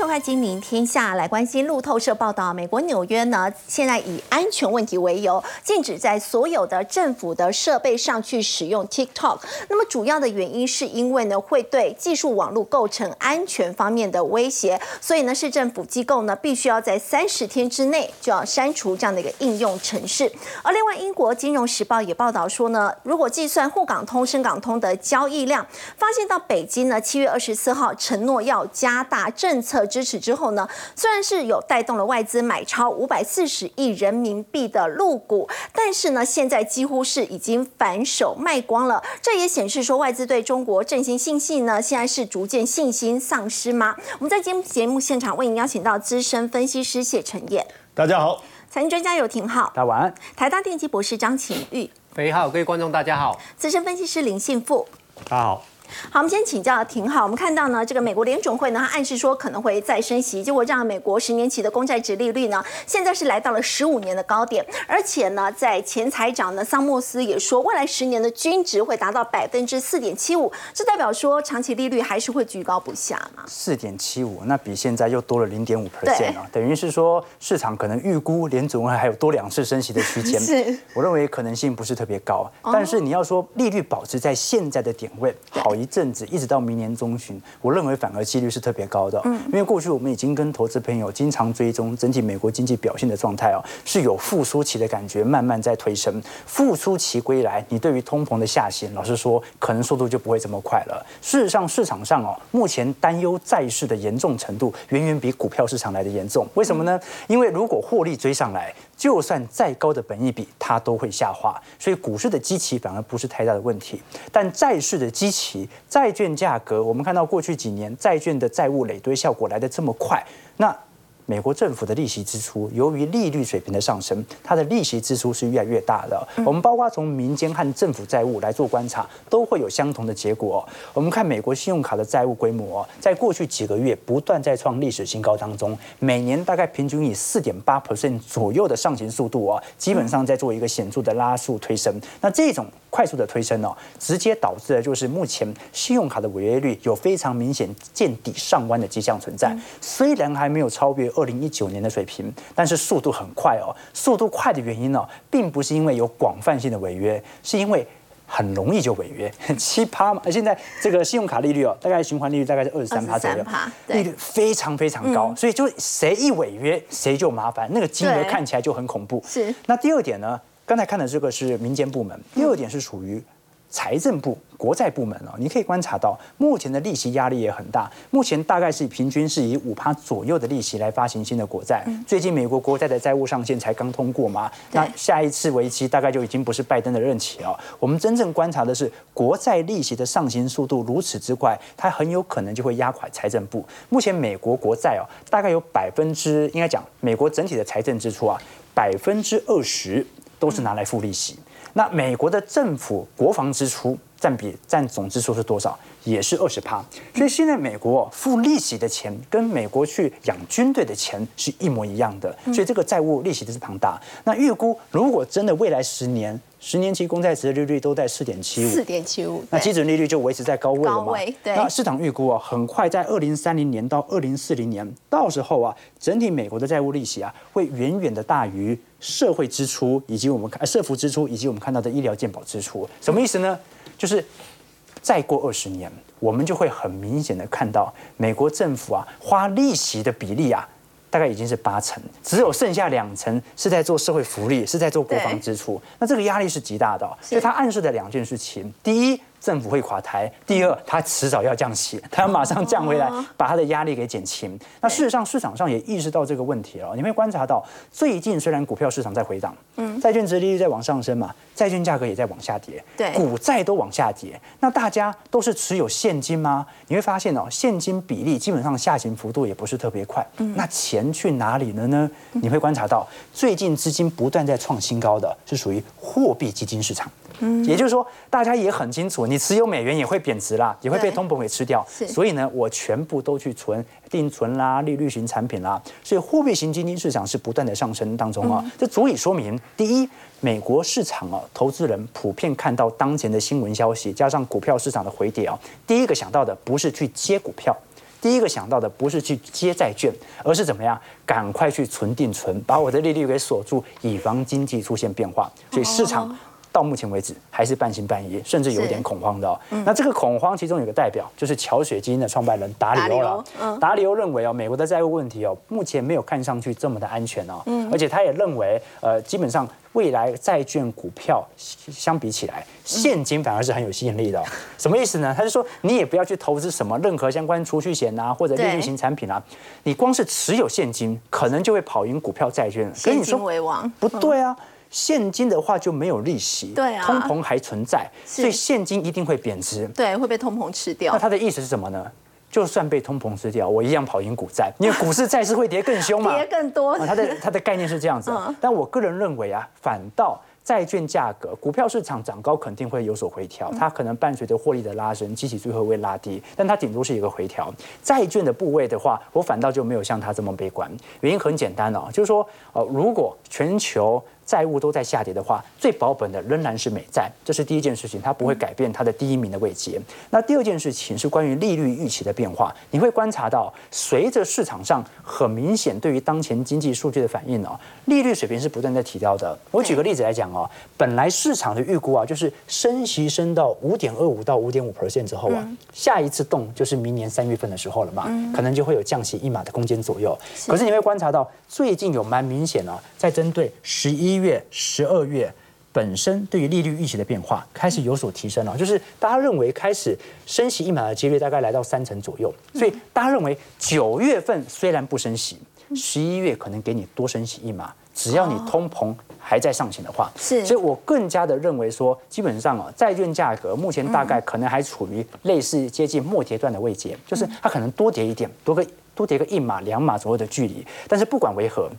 收看《金明天下》，来关心路透社报道，美国纽约呢，现在以安全问题为由，禁止在所有的政府的设备上去使用 TikTok。那么主要的原因是因为呢，会对技术网络构成安全方面的威胁，所以呢，市政府机构呢，必须要在三十天之内就要删除这样的一个应用程式。而另外，英国金融时报也报道说呢，如果计算沪港通、深港通的交易量，发现到北京呢，七月二十四号承诺要加大政策支持之后呢，虽然是有带动了外资买超五百四十亿人民币的入股，但是呢，现在几乎是已经反手卖光了。这也显示说，外资对中国振兴信息呢，现在是逐渐信心丧失吗？我们在今天节目现场为您邀请到资深分析师谢承彦，大家好；财经专家有廷浩，大家晚安；台大电机博士张晴玉，肥好，各位观众大家好；资深分析师林信富，大家好。好，我们先请教挺好。我们看到呢，这个美国联准会呢，它暗示说可能会再升息，结果让美国十年期的公债值利率呢，现在是来到了十五年的高点。而且呢，在前财长呢桑莫斯也说，未来十年的均值会达到百分之四点七五，这代表说长期利率还是会居高不下嘛？四点七五，那比现在又多了零点五 percent 啊，等于是说市场可能预估联准会还有多两次升息的区间。是，我认为可能性不是特别高。但是你要说利率保持在现在的点位，好。一阵子一直到明年中旬，我认为反而几率是特别高的。嗯，因为过去我们已经跟投资朋友经常追踪整体美国经济表现的状态哦，是有复苏期的感觉，慢慢在推升。复苏期归来，你对于通膨的下行，老实说，可能速度就不会这么快了。事实上，市场上哦，目前担忧债市的严重程度，远远比股票市场来的严重。为什么呢？因为如果获利追上来，就算再高的本益比，它都会下滑。所以股市的基期反而不是太大的问题，但债市的基期。债券价格，我们看到过去几年债券的债务累堆效果来得这么快，那。美国政府的利息支出，由于利率水平的上升，它的利息支出是越来越大的。我们包括从民间和政府债务来做观察，都会有相同的结果。我们看美国信用卡的债务规模，在过去几个月不断在创历史新高当中，每年大概平均以四点八 percent 左右的上行速度啊，基本上在做一个显著的拉速推升。那这种快速的推升哦，直接导致的就是目前信用卡的违约率有非常明显见底上弯的迹象存在。虽然还没有超越。二零一九年的水平，但是速度很快哦。速度快的原因呢，并不是因为有广泛性的违约，是因为很容易就违约，七趴嘛。现在这个信用卡利率哦，大概循环利率大概是二十三趴左右，利率非常非常高，所以就谁一违约谁就麻烦，那个金额看起来就很恐怖。是。那第二点呢，刚才看的这个是民间部门，第二点是属于。财政部、国债部门哦，你可以观察到，目前的利息压力也很大。目前大概是平均是以五趴左右的利息来发行新的国债。最近美国国债的债务上限才刚通过嘛，那下一次为期大概就已经不是拜登的任期了。我们真正观察的是，国债利息的上行速度如此之快，它很有可能就会压垮财政部。目前美国国债哦，大概有百分之应该讲，美国整体的财政支出啊，百分之二十都是拿来付利息。那美国的政府国防支出占比占总支出是多少？也是二十趴。所以现在美国付利息的钱跟美国去养军队的钱是一模一样的。所以这个债务利息都是庞大。那预估如果真的未来十年。十年期公债值的利率都在四点七五，四点七五，那基准利率就维持在高位了嘛？对。那市场预估啊，很快在二零三零年到二零四零年，到时候啊，整体美国的债务利息啊，会远远的大于社会支出以及我们看社福支出以及我们看到的医疗健保支出。什么意思呢？就是再过二十年，我们就会很明显的看到美国政府啊，花利息的比例啊。大概已经是八成，只有剩下两成是在做社会福利，是在做国防支出。那这个压力是极大的，所以它暗示的两件事情：第一，政府会垮台；第二，它迟早要降息，它要马上降回来，把它的压力给减轻。那事实上，市场上也意识到这个问题了。你会观察到，最近虽然股票市场在回档，嗯，债券值利率在往上升嘛，债券价格也在往下跌，对，股债都往下跌。那大家都是持有现金吗？你会发现哦，现金比例基本上下行幅度也不是特别快。嗯，那钱。钱去哪里了呢？你会观察到，最近资金不断在创新高的，是属于货币基金市场。嗯，也就是说，大家也很清楚，你持有美元也会贬值啦，也会被通膨给吃掉。所以呢，我全部都去存定存啦、利率型产品啦。所以货币型基金市场是不断的上升当中啊。这足以说明，第一，美国市场啊，投资人普遍看到当前的新闻消息，加上股票市场的回跌啊，第一个想到的不是去接股票。第一个想到的不是去接债券，而是怎么样赶快去存定存，把我的利率给锁住，以防经济出现变化。所以市场。到目前为止还是半信半疑，甚至有点恐慌的。那这个恐慌其中有个代表就是桥水基金的创办人达里欧了。达里欧认为哦，美国的债务问题哦，目前没有看上去这么的安全哦。而且他也认为，呃，基本上未来债券、股票相比起来，现金反而是很有吸引力的。什么意思呢？他就说，你也不要去投资什么任何相关储蓄险啊，或者利率型产品啊，你光是持有现金，可能就会跑赢股票、债券。现金为王？不对啊。现金的话就没有利息，对啊，通膨还存在，所以现金一定会贬值，对，会被通膨吃掉。那他的意思是什么呢？就算被通膨吃掉，我一样跑赢股债，因为股市债市会跌更凶嘛，跌更多。他的他的概念是这样子，但我个人认为啊，反倒。债券价格，股票市场涨高肯定会有所回调，它可能伴随着获利的拉升，机器最后会拉低，但它顶多是一个回调。债券的部位的话，我反倒就没有像它这么悲观。原因很简单哦，就是说，呃，如果全球债务都在下跌的话，最保本的仍然是美债，这是第一件事情，它不会改变它的第一名的位阶。那第二件事情是关于利率预期的变化，你会观察到，随着市场上很明显对于当前经济数据的反应哦，利率水平是不断在提高的。我举个例子来讲。哦，本来市场的预估啊，就是升息升到五点二五到五点五 percent 之后啊，下一次动就是明年三月份的时候了嘛，可能就会有降息一码的空间左右。可是你会观察到，最近有蛮明显啊，在针对十一月、十二月本身对于利率预期的变化开始有所提升了，就是大家认为开始升息一码的几率大概来到三成左右，所以大家认为九月份虽然不升息，十一月可能给你多升息一码。只要你通膨还在上行的话，是，所以我更加的认为说，基本上啊，债券价格目前大概可能还处于类似接近末跌段的位阶，就是它可能多跌一点，多个多跌个一码两码左右的距离，但是不管为何。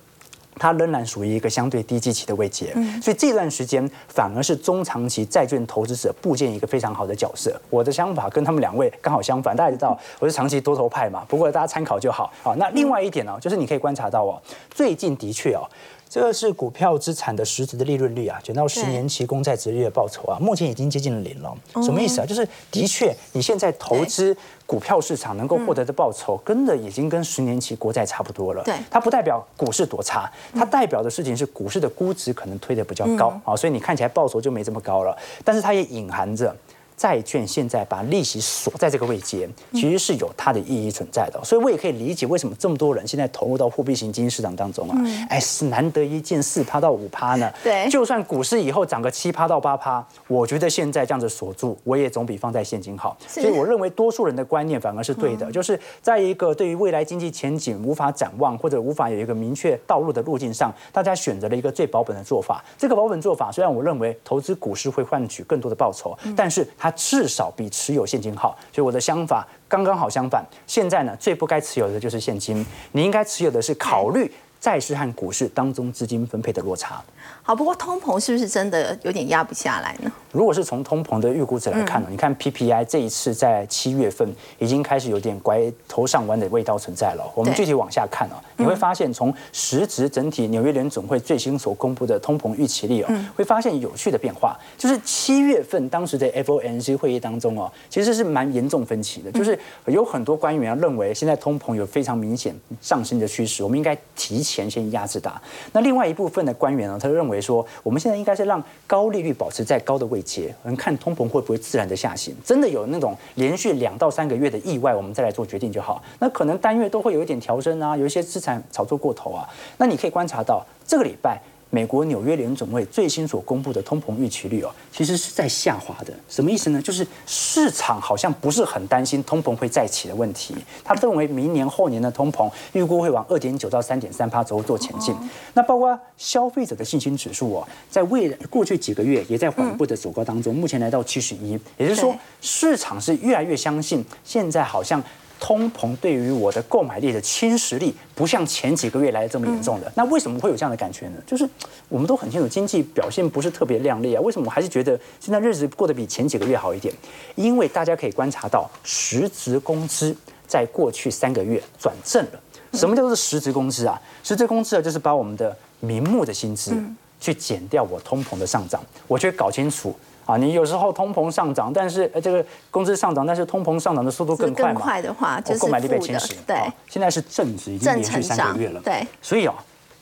它仍然属于一个相对低基期的位阶，所以这段时间反而是中长期债券投资者部件一个非常好的角色。我的想法跟他们两位刚好相反，大家知道我是长期多头派嘛，不过大家参考就好。好，那另外一点呢，就是你可以观察到哦，最近的确哦。这个是股票资产的实质的利润率啊，卷到十年期公债殖利率报酬啊，目前已经接近了零了。什么意思啊？就是的确，你现在投资股票市场能够获得的报酬，跟的已经跟十年期国债差不多了。对，它不代表股市多差，它代表的事情是股市的估值可能推的比较高啊，所以你看起来报酬就没这么高了。但是它也隐含着。债券现在把利息锁在这个位阶，其实是有它的意义存在的，所以我也可以理解为什么这么多人现在投入到货币型基金市场当中啊，哎，是难得一见四趴到五趴呢。对，就算股市以后涨个七趴到八趴，我觉得现在这样子锁住，我也总比放在现金好。所以我认为多数人的观念反而是对的，就是在一个对于未来经济前景无法展望或者无法有一个明确道路的路径上，大家选择了一个最保本的做法。这个保本做法虽然我认为投资股市会换取更多的报酬，但是它。至少比持有现金好，所以我的想法刚刚好相反。现在呢，最不该持有的就是现金，你应该持有的是考虑债市和股市当中资金分配的落差。好，不过通膨是不是真的有点压不下来呢？如果是从通膨的预估值来看呢，你看 PPI 这一次在七月份已经开始有点拐头上弯的味道存在了。我们具体往下看哦，你会发现从实质整体纽约联总会最新所公布的通膨预期率哦，会发现有趣的变化，就是七月份当时的 FOMC 会议当中哦，其实是蛮严重分歧的，就是有很多官员认为现在通膨有非常明显上升的趋势，我们应该提前先压制它。那另外一部分的官员呢，他认为。为说，我们现在应该是让高利率保持在高的位阶，我们看通膨会不会自然的下行。真的有那种连续两到三个月的意外，我们再来做决定就好。那可能单月都会有一点调升啊，有一些资产炒作过头啊。那你可以观察到这个礼拜。美国纽约联总会最新所公布的通膨预期率哦，其实是在下滑的。什么意思呢？就是市场好像不是很担心通膨会再起的问题。他认为明年后年的通膨预估会往二点九到三点三帕左右做前进。那包括消费者的信心指数哦，在未来过去几个月也在缓步的走高当中，目前来到七十一。也就是说，市场是越来越相信现在好像。通膨对于我的购买力的侵蚀力，不像前几个月来的这么严重的。那为什么会有这样的感觉呢？就是我们都很清楚，经济表现不是特别亮丽啊。为什么我还是觉得现在日子过得比前几个月好一点？因为大家可以观察到，实职工资在过去三个月转正了。什么叫做实职工资啊？实职工资啊，就是把我们的名目的薪资去减掉我通膨的上涨，我去搞清楚。啊，你有时候通膨上涨，但是呃这个工资上涨，但是通膨上涨的速度更快嘛？更快的话，就是购买力被侵蚀。对啊，现在是正值，已经正连续三个月了。对，所以哦，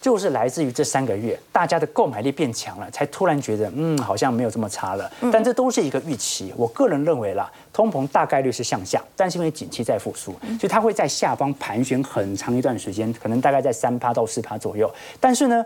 就是来自于这三个月，大家的购买力变强了，才突然觉得，嗯，好像没有这么差了。嗯但这都是一个预期。我个人认为啦，通膨大概率是向下，但是因为景气在复苏，嗯所以它会在下方盘旋很长一段时间，可能大概在三趴到四趴左右。但是呢，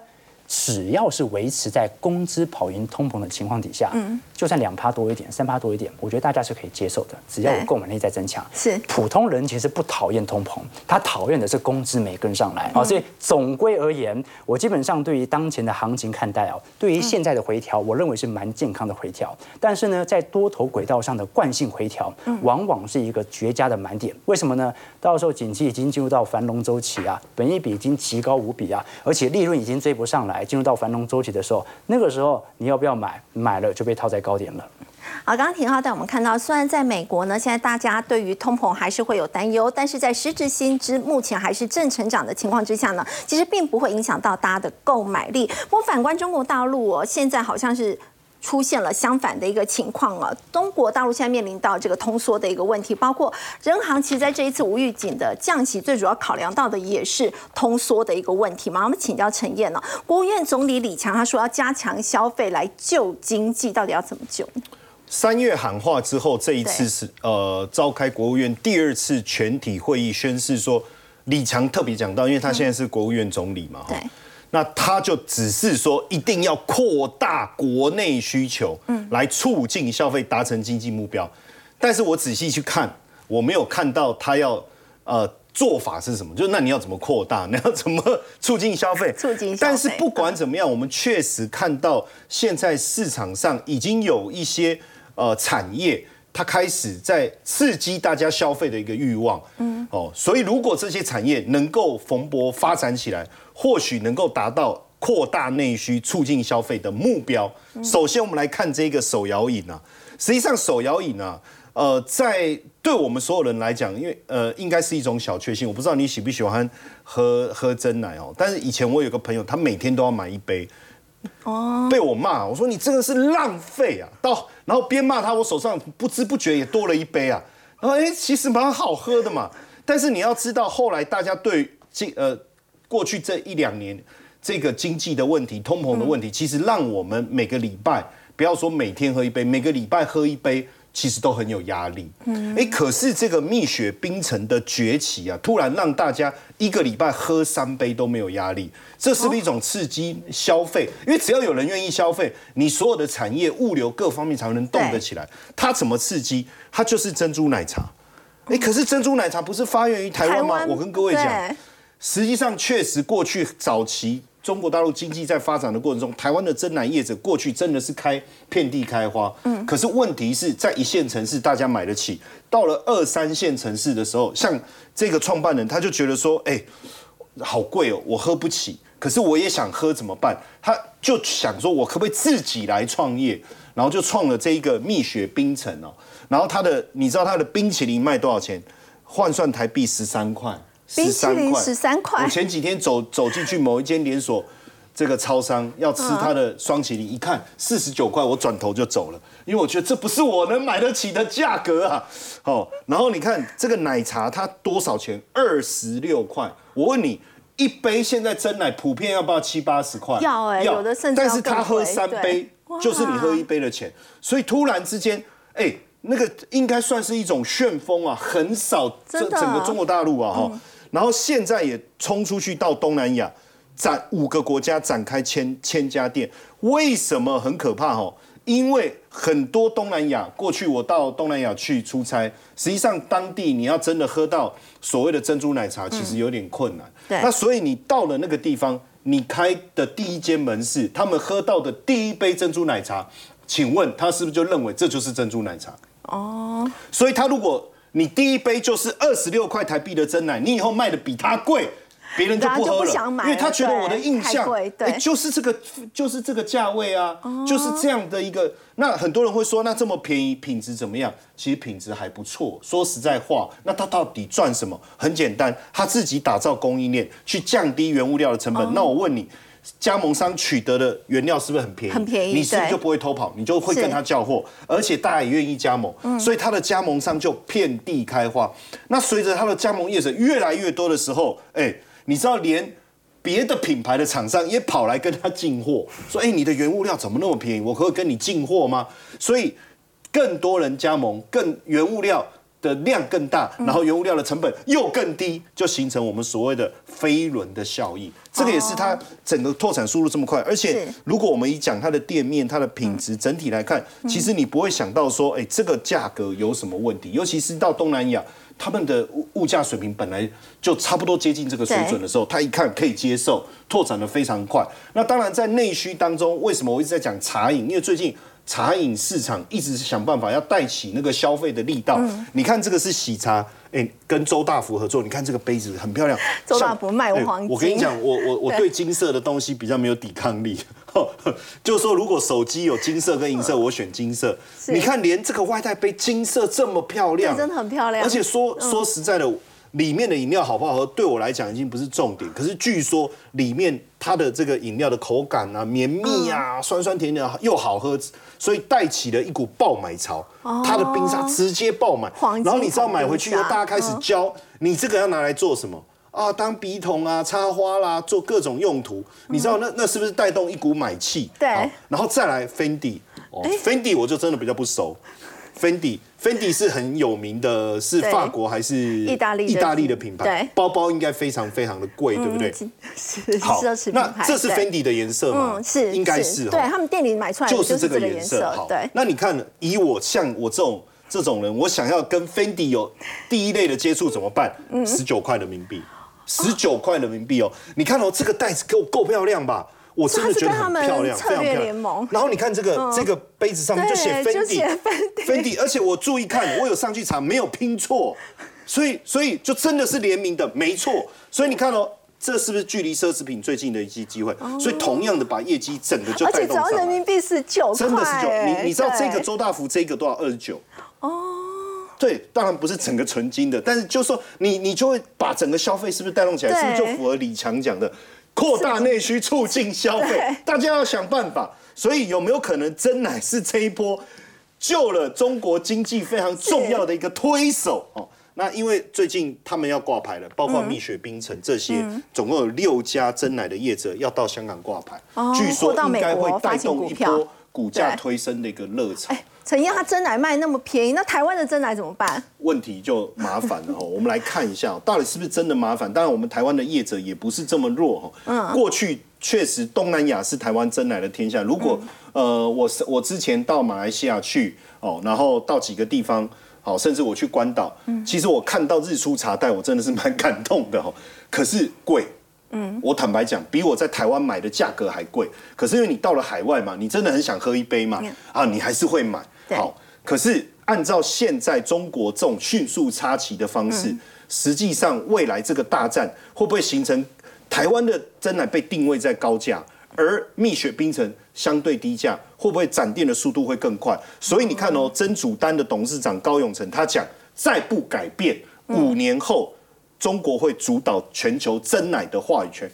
只要是维持在工资跑赢通膨的情况底下，嗯就算两趴多一点、三趴多一点，我觉得大家是可以接受的。只要我购买力在增强，是普通人其实不讨厌通膨，他讨厌的是工资没跟上来啊、所以总归而言，我基本上对于当前的行情看待哦，对于现在的回调，我认为是蛮健康的回调。但是呢，在多头轨道上的惯性回调，往往是一个绝佳的买点。为什么呢？到时候景气已经进入到繁荣周期啊，本益比已经极高无比啊，而且利润已经追不上来，进入到繁荣周期的时候，那个时候你要不要买？买了就被套在高点了。好，刚刚廷浩带我们看到，虽然在美国呢，现在大家对于通膨还是会有担忧，但是在实质薪资目前还是正成长的情况之下呢，其实并不会影响到大家的购买力。不过反观中国大陆哦，现在好像是。出现了相反的一个情况了，中国大陆现在面临到这个通缩的一个问题，包括人行其实在这一次无预警的降息，最主要考量到的也是通缩的一个问题嘛。我们请教陈燕呢，国务院总理李强他说要加强消费来救经济，到底要怎么救？三月喊话之后，这一次是呃召开国务院第二次全体会议，宣誓说李强特别讲到，因为他现在是国务院总理嘛，哈对，那他就只是说一定要扩大国内需求，嗯，来促进消费，达成经济目标。但是我仔细去看，我没有看到他要呃做法是什么，就是那你要怎么扩大，你要怎么促进消费？促进消费但是不管怎么样，我们确实看到现在市场上已经有一些呃产业。它开始在刺激大家消费的一个欲望，嗯，哦，所以如果这些产业能够蓬勃发展起来，或许能够达到扩大内需、促进消费的目标。首先，我们来看这个手摇饮啊，实际上手摇饮啊，呃，在对我们所有人来讲，因为呃，应该是一种小确幸。我不知道你喜不喜欢喝喝真奶哦，但是以前我有个朋友，他每天都要买一杯。哦，被我骂，我说你这个是浪费啊！到然后边骂他，我手上不知不觉也多了一杯啊。然后哎，其实蛮好喝的嘛。但是你要知道，后来大家对这呃过去这一两年这个经济的问题、通膨的问题，其实让我们每个礼拜不要说每天喝一杯，每个礼拜喝一杯。其实都很有压力，嗯，哎，可是这个蜜雪冰城的崛起啊，突然让大家一个礼拜喝三杯都没有压力，这是不是一种刺激消费？因为只要有人愿意消费，你所有的产业、物流各方面才能动得起来。它怎么刺激？它就是珍珠奶茶。哎，可是珍珠奶茶不是发源于台湾吗？我跟各位讲，对实际上确实过去早期中国大陆经济在发展的过程中，台湾的真奶业者过去真的是开遍地开花。嗯，可是问题是在一线城市大家买得起，到了二三线城市的时候，像这个创办人他就觉得说，哎，好贵哦，我喝不起。可是我也想喝怎么办？他就想说，我可不可以自己来创业？然后就创了这一个蜜雪冰城哦。然后他的，你知道他的冰淇淋卖多少钱？换算台币十三块。冰淇淋13 13块我前几天走走进去某一间连锁这个超商，要吃它的双淇淋，一看四十九块，我转头就走了，因为我觉得这不是我能买得起的价格啊。哦，然后你看这个奶茶它多少钱？二十六块。我问你。一杯现在真奶普遍要不要七八十块？要哎有的甚至要但是他喝三杯就是你喝一杯的钱，所以突然之间，哎，那个应该算是一种旋风啊，很少这整个中国大陆啊哈，然后现在也冲出去到东南亚，展五个国家展开千千家店，为什么很可怕哦？因为很多东南亚，过去我到东南亚去出差，实际上当地你要真的喝到所谓的珍珠奶茶，其实有点困难。对那所以你到了那个地方，你开的第一间门市，他们喝到的第一杯珍珠奶茶，请问他是不是就认为这就是珍珠奶茶？哦，所以他如果你第一杯就是二十六块台币的真奶，你以后卖的比他贵，别人就不喝了，因为他觉得我的印象对就是这个，就是这个价位啊，就是这样的一个。那很多人会说，那这么便宜，品质怎么样？其实品质还不错。说实在话，那他到底赚什么？很简单，他自己打造供应链，去降低原物料的成本。那我问你。加盟商取得的原料是不是很便宜？很便宜对你是不是就不会偷跑？你就会跟他叫货，而且大家也愿意加盟，嗯所以他的加盟商就遍地开花。那随着他的加盟业者越来越多的时候，哎，你知道连。别的品牌的厂商也跑来跟他进货，说：“哎，你的原物料怎么那么便宜？我可以跟你进货吗？”所以更多人加盟，更原物料的量更大，然后原物料的成本又更低，就形成我们所谓的飞轮的效益。这个也是它整个拓展速度这么快，而且如果我们一讲它的店面、它的品质整体来看，其实你不会想到说，哎，这个价格有什么问题？尤其是到东南亚。他们的物物价水平本来就差不多接近这个水准的时候，他一看可以接受，拓展的非常快。那当然在内需当中，为什么我一直在讲茶饮？因为最近茶饮市场一直是想办法要带起那个消费的力道。你看这个是喜茶，哎，跟周大福合作，你看这个杯子很漂亮。周大福卖哎黄金我跟你讲，我我我对金色的东西比较没有抵抗力。就是说，如果手机有金色跟银色，我选金色。你看，连这个外带杯金色这么漂亮，真的很漂亮而且说说实在的，里面的饮料好不好喝，对我来讲已经不是重点。可是据说里面它的这个饮料的口感啊、绵密啊、酸酸甜甜又好喝，所以带起了一股爆买潮。它的冰沙直接爆买黄，金然后你知道买回去以后，大家开始教你这个要拿来做什么。啊，当笔筒啊、插花啦，做各种用途，你知道那那是不是带动一股买气？对然后再来 Fendi，哦，Fendi 我就真的比较不熟。Fendi Fendi 是很有名的，是法国还是意大利的意大利的品牌？包包应该非常非常的贵，对不对？嗯是好奢侈品那牌。这是对 Fendi 的颜色吗？嗯，是应该是对他们店里买出来的就是这个这个颜色。好，对，那你看，以我像我这种这种人，我想要跟 Fendi 有第一类的接触怎么办？嗯十九块人民币，十九块人民币哦。你看哦，这个袋子够够漂亮吧？我真的觉得很漂亮，非常漂亮。然后你看这个这个杯子上面就写对就写 Fendi Fendi Fendi，而且我注意看，我有上去查，没有拼错，所以所以就真的是联名的，没错。所以你看哦。这是不是距离奢侈品最近的一些机会？所以同样的把业绩整个就而且只要。人民币是九块，真的是九，你你知道这个周大福这个多少二十九？哦，对，当然不是整个纯金的，但是就说你你就会把整个消费是不是带动起来？是不是就符合李强讲的扩大内需、促进消费？大家要想办法。所以有没有可能真奶是这一波救了中国经济非常重要的一个推手哦？那因为最近他们要挂牌了，包括蜜雪冰城这些，嗯总共有六家真奶的业者要到香港挂牌，哦据说应该会带动一波股价推升的一个热潮。哎，陈燕他真奶卖那么便宜，那台湾的真奶怎么办？问题就麻烦了哈。我们来看一下哦，到底是不是真的麻烦？当然，我们台湾的业者也不是这么弱哈。嗯，过去确实东南亚是台湾真奶的天下。如果、呃，我是我之前到马来西亚去哦，然后到几个地方。好，甚至我去关岛，嗯其实我看到日出茶袋，我真的是蛮感动的哈。可是贵，嗯，我坦白讲，比我在台湾买的价格还贵。可是因为你到了海外嘛，你真的很想喝一杯嘛，啊，你还是会买。好，可是按照现在中国这种迅速插旗的方式，实际上未来这个大战会不会形成台湾的真奶被定位在高价，而蜜雪冰城相对低价，会不会展店的速度会更快？所以你看哦，真主丹的董事长高永成他讲，再不改变，五年后中国会主导全球真奶的话语权，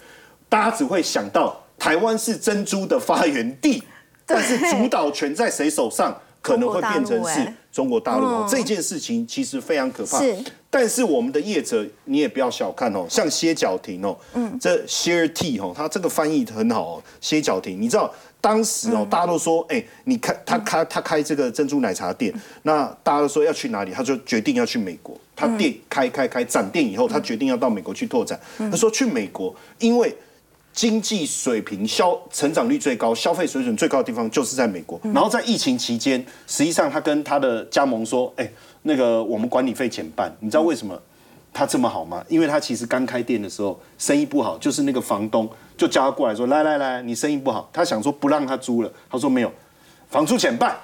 大家只会想到台湾是珍珠的发源地，但是主导权在谁手上？可能会变成是中国大陆哦，这件事情其实非常可怕。是，但是我们的业者你也不要小看哦，像歇脚亭哦，嗯，这 share tea 哦，它这个翻译很好哦，歇脚亭，你知道当时哦，大家都说，哎，你开他开他开这个珍珠奶茶店，那大家都说要去哪里，他就决定要去美国，他店开开开展店以后，他决定要到美国去拓展，他说去美国，因为。经济水平、消成长率最高、消费水准最高的地方就是在美国。然后在疫情期间，实际上他跟他的加盟说：“哎，那个我们管理费减半。”你知道为什么他这么好吗？因为他其实刚开店的时候生意不好，就是那个房东就叫他过来说：“来来来，你生意不好。”他想说不让他租了，他说没有，房租减半。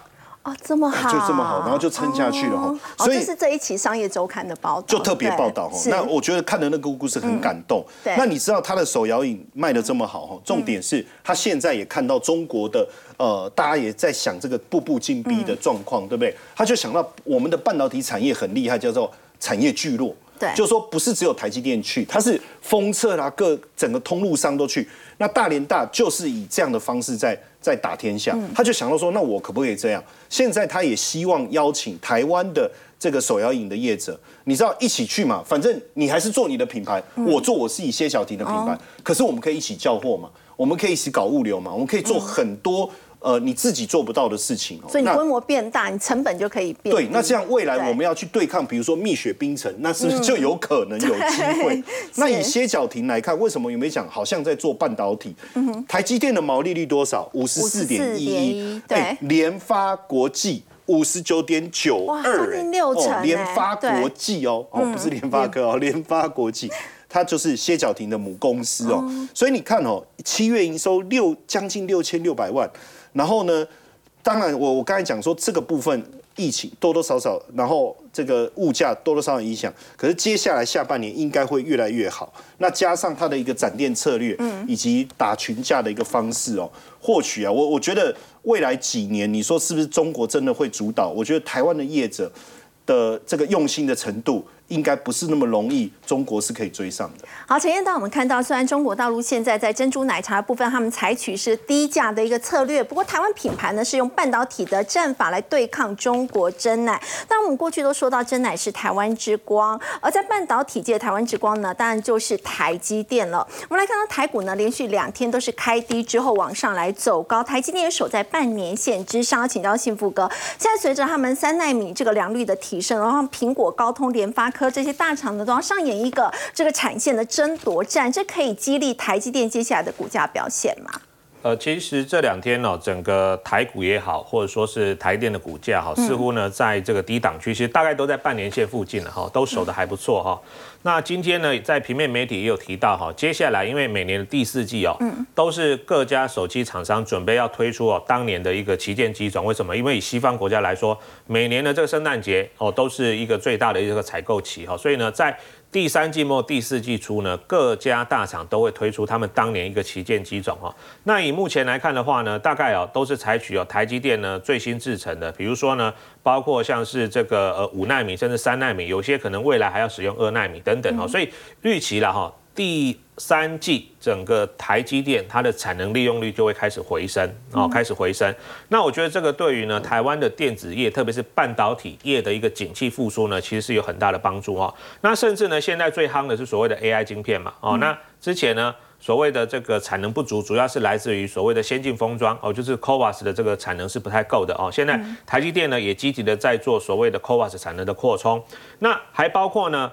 哦，这么好，就这么好然后就撑下去了哈哦所以是这一期商业周刊的报道，就特别报道哈。那我觉得看的那个故事很感动。对那你知道他的手摇饮卖的这么好哈？重点是他现在也看到中国的呃，大家也在想这个步步紧逼的状况，对不对？他就想到我们的半导体产业很厉害，叫做产业聚落。对就说不是只有台积电去，它是封测啦，各整个通路商都去。那大连大就是以这样的方式在在打天下，他就想到说，那我可不可以这样？现在他也希望邀请台湾的这个手摇饮的业者，你知道一起去嘛？反正你还是做你的品牌，我做我自己谢小婷的品牌，可是我们可以一起叫货嘛，我们可以一起搞物流嘛，我们可以做很多。呃，你自己做不到的事情哦，所以你规模变大，你成本就可以变低。对，那这样未来我们要去对抗，比如说蜜雪冰城，那是不是就有可能有机会？那以歇脚亭来看，为什么有没有讲好像在做半导体？台积电的毛利率多少？五十四点一一。54.11，对。联发国际。五十九点九哇二，将近六成哎联发国际哦，哦不是联发科哦，联发国际，它就是歇脚亭的母公司哦，所以你看哦，七月营收六将近六千六百万，然后呢，当然我我刚才讲说这个部分疫情多多少少，然后这个物价多多少少影响，可是接下来下半年应该会越来越好。那加上它的一个展店策略，以及打群架的一个方式哦，或许啊，我我觉得未来几年，你说是不是中国真的会主导？我觉得台湾的业者的这个用心的程度，应该不是那么容易，中国是可以追上的。好，陈彦道，我们看到，虽然中国大陆现在在珍珠奶茶部分，他们采取是低价的一个策略，不过台湾品牌呢是用半导体的战法来对抗中国真奶。当然，我们过去都说到真奶是台湾之光，而在半导体界，台湾之光呢，当然就是台积电了。我们来看到台股呢，连续两天都是开低之后往上来走高，台积电也守在半年线之上。请教幸福哥，现在随着他们三纳米这个良率的提升，然后苹果、高通、联发科这些大厂的都要上演一个这个产线的争夺战，这可以激励台积电接下来的股价表现吗？呃，其实这两天呢、整个台股也好，或者说是台电的股价哈，似乎呢在这个低档区，其实大概都在半年线附近了哈，都守得还不错哈。那今天呢，在平面媒体也有提到哈，接下来因为每年的第四季哦，都是各家手机厂商准备要推出哦当年的一个旗舰机种。为什么？因为以西方国家来说，每年的这个圣诞节哦，都是一个最大的一个采购期哈，所以呢，在第三季末、第四季初呢，各家大厂都会推出他们当年一个旗舰机种哈。那以目前来看的话呢，大概哦都是采取哦台积电呢最新制成的，比如说呢，包括像是这个呃五纳米甚至三纳米，有些可能未来还要使用二纳米等等哈。所以预期了哈，第三季整个台积电它的产能利用率就会开始回升哦，开始回升。那我觉得这个对于呢台湾的电子业，特别是半导体业的一个景气复苏呢，其实是有很大的帮助哦。那甚至呢，现在最夯的是所谓的 AI 晶片嘛哦，那之前呢。所谓的这个产能不足，主要是来自于所谓的先进封装哦，就是 CoWAS 的这个产能是不太够的哦。现在台积电呢也积极的在做所谓的 CoWAS 产能的扩充，那还包括呢。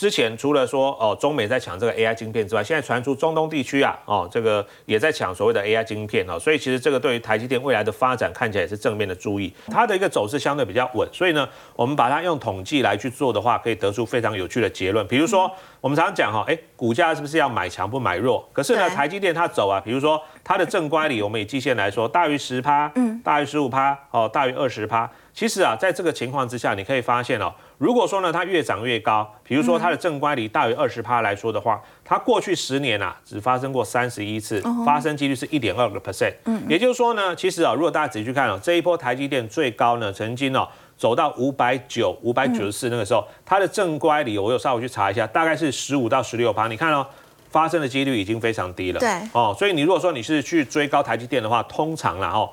之前除了说哦中美在抢这个 AI 晶片之外，现在传出中东地区啊哦这个也在抢所谓的 AI 晶片哦，所以其实这个对于台积电未来的发展看起来也是正面的注意，它的一个走势相对比较稳，所以呢我们把它用统计来去做的话，可以得出非常有趣的结论。比如说我们常常讲哈，哎股价是不是要买强不买弱？可是呢台积电它走啊，比如说它的正乖离，我们以季线来说，大于十趴，嗯，大于十五趴，哦大于二十趴。其实啊，在这个情况之下，你可以发现哦，如果说呢它越涨越高，比如说它的正乖离大于二十趴来说的话，它过去十年啊只发生过三十一次，发生几率是一点二个 percent。嗯，也就是说呢，其实啊，如果大家仔细去看哦，这一波台积电最高呢，曾经哦。走到五百九、五百九十四那个时候，它的正乖离，我有稍微去查一下，大概是十五到十六趴。你看哦，发生的几率已经非常低了。对哦，所以你如果说你是去追高台积电的话，通常啦哦，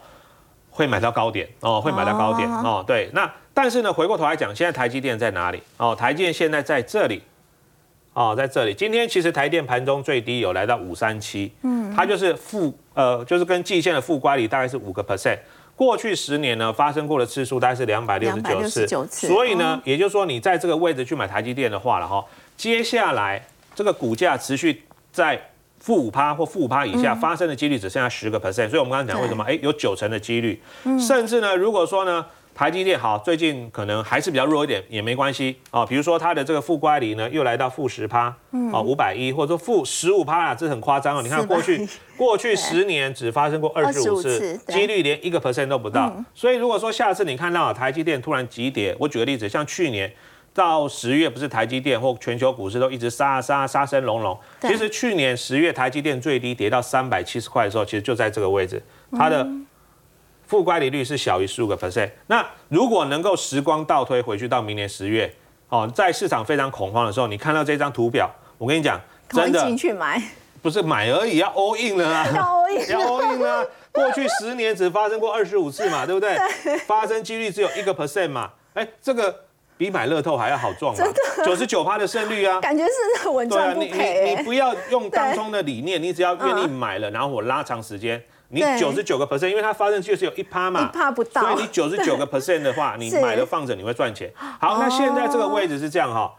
会买到高点哦，会买到高点哦哦对，那但是呢，回过头来讲，现在台积电在哪里？哦，台积电现在在这里。哦，在这里，今天其实台电盘中最低有来到五三七，嗯，它就是负呃，就是跟季线的负乖离大概是五个 percent。过去十年呢，发生过的次数大概是两百六十九次，269次。所以呢，也就是说你在这个位置去买台积电的话了哈，接下来这个股价持续在负五趴或负五趴以下发生的几率只剩下十个 percent，所以我们刚刚讲为什么？哎有九成的几率，甚至呢，如果说呢。台积电好，最近可能还是比较弱一点，也没关系啊。比如说它的这个负乖离呢，又来到负十趴，啊，五百一，或者说负十五趴啊，这很夸张哦。你看过去过去十年只发生过二十五次几率连一个 percent 都不到。所以如果说下次你看到台积电突然急跌，我举个例子，像去年。到十月不是台积电或全球股市都一直杀杀杀声隆隆。其实去年十月台积电最低跌到三百七十块的时候，其实就在这个位置，它的负乖离率是小于十五个 percent。那如果能够时光倒推回去到明年十月，哦，在市场非常恐慌的时候，你看到这张图表，我跟你讲，真的进去买，不是买而已，要 all in 了啊！要 all in 要 all in 啊！过去十年只发生过二十五次嘛，对不对？发生几率只有一个 percent 嘛，哎，这个比买乐透还要好赚嘛，九十九趴的胜率啊！感觉是稳赚不你赔欸。你你不要用当冲的理念，你只要愿意买了，然后我拉长时间，你九十九个 percent，因为它发生就是有一趴嘛，一趴不到所以你九十九个 percent 的话，你是买了放着你会赚钱。好，那现在这个位置是这样哈。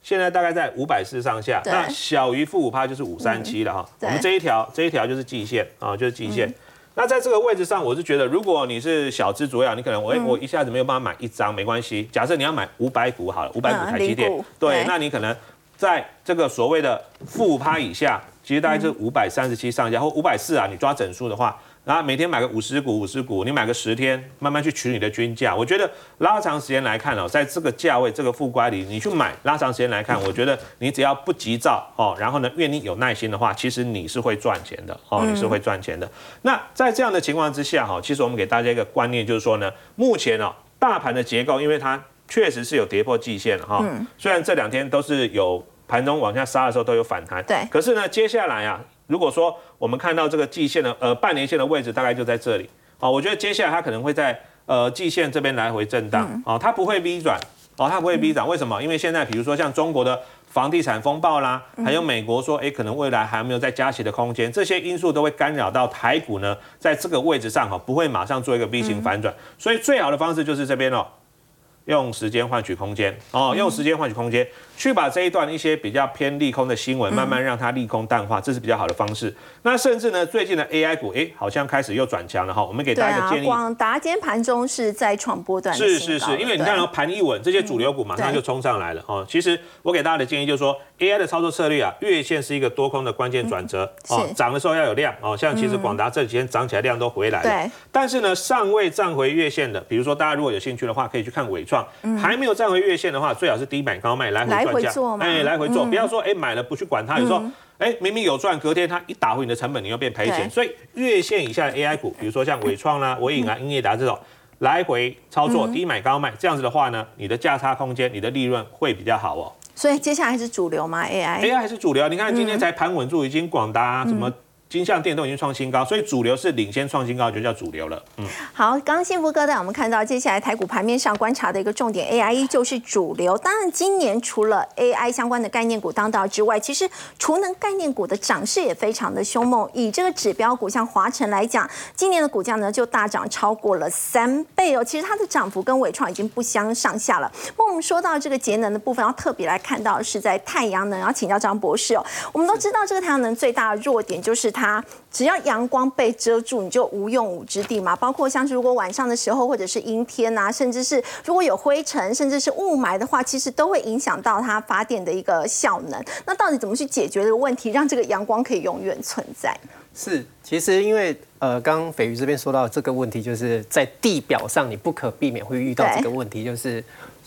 现在大概在五百四上下，那小于负五趴就是五三七了哈。对我们这一条这一条就是季线啊，就是季线。那在这个位置上，我是觉得，如果你是小资主要，你可能我、嗯我一下子没有办法买一张，没关系。假设你要买五百股好了，五百股嗯台积电对对，那你可能在这个所谓的负趴以下，其实大概是五百三十七上下或五百四啊，你抓整数的话，然后每天买个五十股五十股，你买个十天，慢慢去取你的均价。我觉得拉长时间来看哦，在这个价位这个副乖里，你去买拉长时间来看，我觉得你只要不急躁哦，然后呢愿意有耐心的话，其实你是会赚钱的哦，你是会赚钱的。那在这样的情况之下哈，其实我们给大家一个观念，就是说呢，目前哦大盘的结构，因为它确实是有跌破季线了哈，虽然这两天都是有盘中往下杀的时候都有反弹，对。可是呢，接下来啊，如果说我们看到这个季线的呃半年线的位置大概就在这里，哦，我觉得接下来它可能会在呃季线这边来回震荡，哦，它不会 V 转，哦，它不会 V 转，为什么？因为现在比如说像中国的房地产风暴啦，还有美国说，哎，可能未来还没有再加息的空间，这些因素都会干扰到台股呢，在这个位置上哈，不会马上做一个 V 型反转，所以最好的方式就是这边哦。用时间换取空间哦，用时间换取空间，去把这一段一些比较偏利空的新闻，慢慢让它利空淡化，这是比较好的方式。那甚至呢，最近的 AI 股，哎，好像开始又转强了哈。我们给大家一个建，议，广达今天盘中是在创波段是是是，因为你看到，盘一稳，这些主流股马上就冲上来了哦。其实我给大家的建议就是说，AI 的操作策略啊，月线是一个多空的关键转折哦，涨的时候要有量哦。像其实广达这几天涨起来量都回来了，对但是呢，尚未站回月线的，比如说大家如果有兴趣的话，可以去看伟创，还没有站回月线的话，最好是低买高卖来回赚价。哎，来回做，不要说哎买了不去管它，有时候。哎，明明有赚，隔天它一打回你的成本，你又变赔对。钱。所以月线以下的 AI 股，比如说像伟创啦、伟影啊、英业达这种，来回操作，低买高卖，这样子的话呢，你的价差空间、你的利润会比较好哦。所以接下来是主流吗？AI？AI 还是主流，你看今天才盘稳住，已经广达啊什么金像电动已经创新高，所以主流是领先创新高，就叫主流了。嗯，好，刚刚幸福哥带我们看到接下来台股盘面上观察的一个重点，AI 依旧是主流。当然，今年除了 AI 相关的概念股当道之外，其实储能概念股的涨势也非常的凶猛。以这个指标股像华晨来讲，今年的股价呢就大涨超过了三倍哦。其实它的涨幅跟伟创已经不相上下了。那我们说到这个节能的部分，要特别来看到是在太阳能，要请教张博士哦。我们都知道这个太阳能最大的弱点就是它只要阳光被遮住，你就无用武之地嘛。包括像是如果晚上的时候，或者是阴天啊，甚至是如果有灰尘，甚至是雾霾的话，其实都会影响到它发电的一个效能。那到底怎么去解决这个问题，让这个阳光可以永远存在？是，其实因为呃，刚刚斐鱼这边说到这个问题，就是在地表上你不可避免会遇到这个问题，就是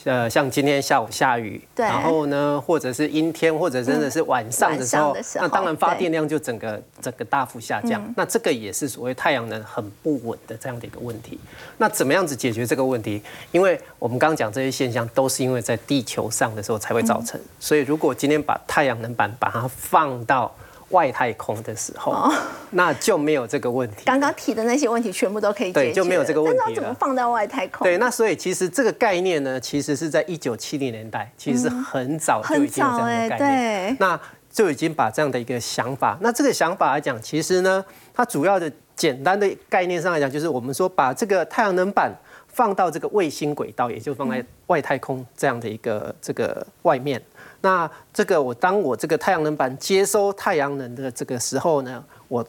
呃，像今天下午下雨，对然后呢，或者是阴天，或者真的是晚上的时候，晚上的时候那当然发电量就整个整个大幅下降，那这个也是所谓太阳能很不稳的这样的一个问题。那怎么样子解决这个问题？因为我们刚刚讲这些现象都是因为在地球上的时候才会造成，所以如果今天把太阳能板把它放到外太空的时候，那就没有这个问题。刚刚提的那些问题全部都可以解决，对就没有这个问题但是要怎么放到外太空？对，那所以其实这个概念呢，其实是在一九七零年代，其实是很早就已经有这样的概念。对，那就已经把这样的一个想法，那这个想法来讲，其实呢，它主要的简单的概念上来讲，就是我们说把这个太阳能板放到这个卫星轨道，也就放在外太空这样的一个这个外面。那这个我当我这个太阳能板接收太阳能的这个时候呢，我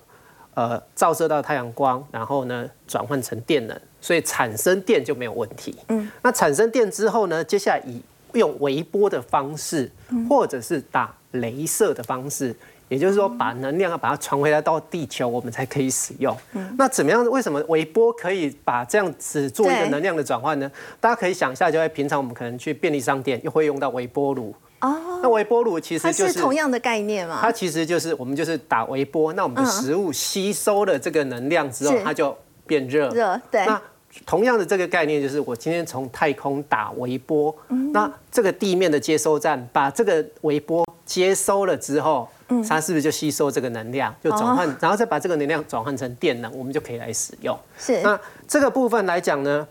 呃照射到太阳光，然后呢转换成电能，所以产生电就没有问题。嗯，那产生电之后呢，接下来以用微波的方式，或者是打镭射的方式，也就是说把能量要把它传回来到地球，我们才可以使用。那怎么样？为什么微波可以把这样子做一个能量的转换呢？大家可以想一下，就在平常我们可能去便利商店又会用到微波炉。哦，那微波炉其实就是是同样的概念嘛它？其实就是我们就是打微波，那我们的嗯食物吸收了这个能量之后是，它就变热。热对那同样的这个概念就是，我今天从太空打微波，那这个地面的接收站把这个微波接收了之后，它是不是就吸收这个能量，就转换，然后再把这个能量转换成电能，我们就可以来使用。是那这个部分来讲呢，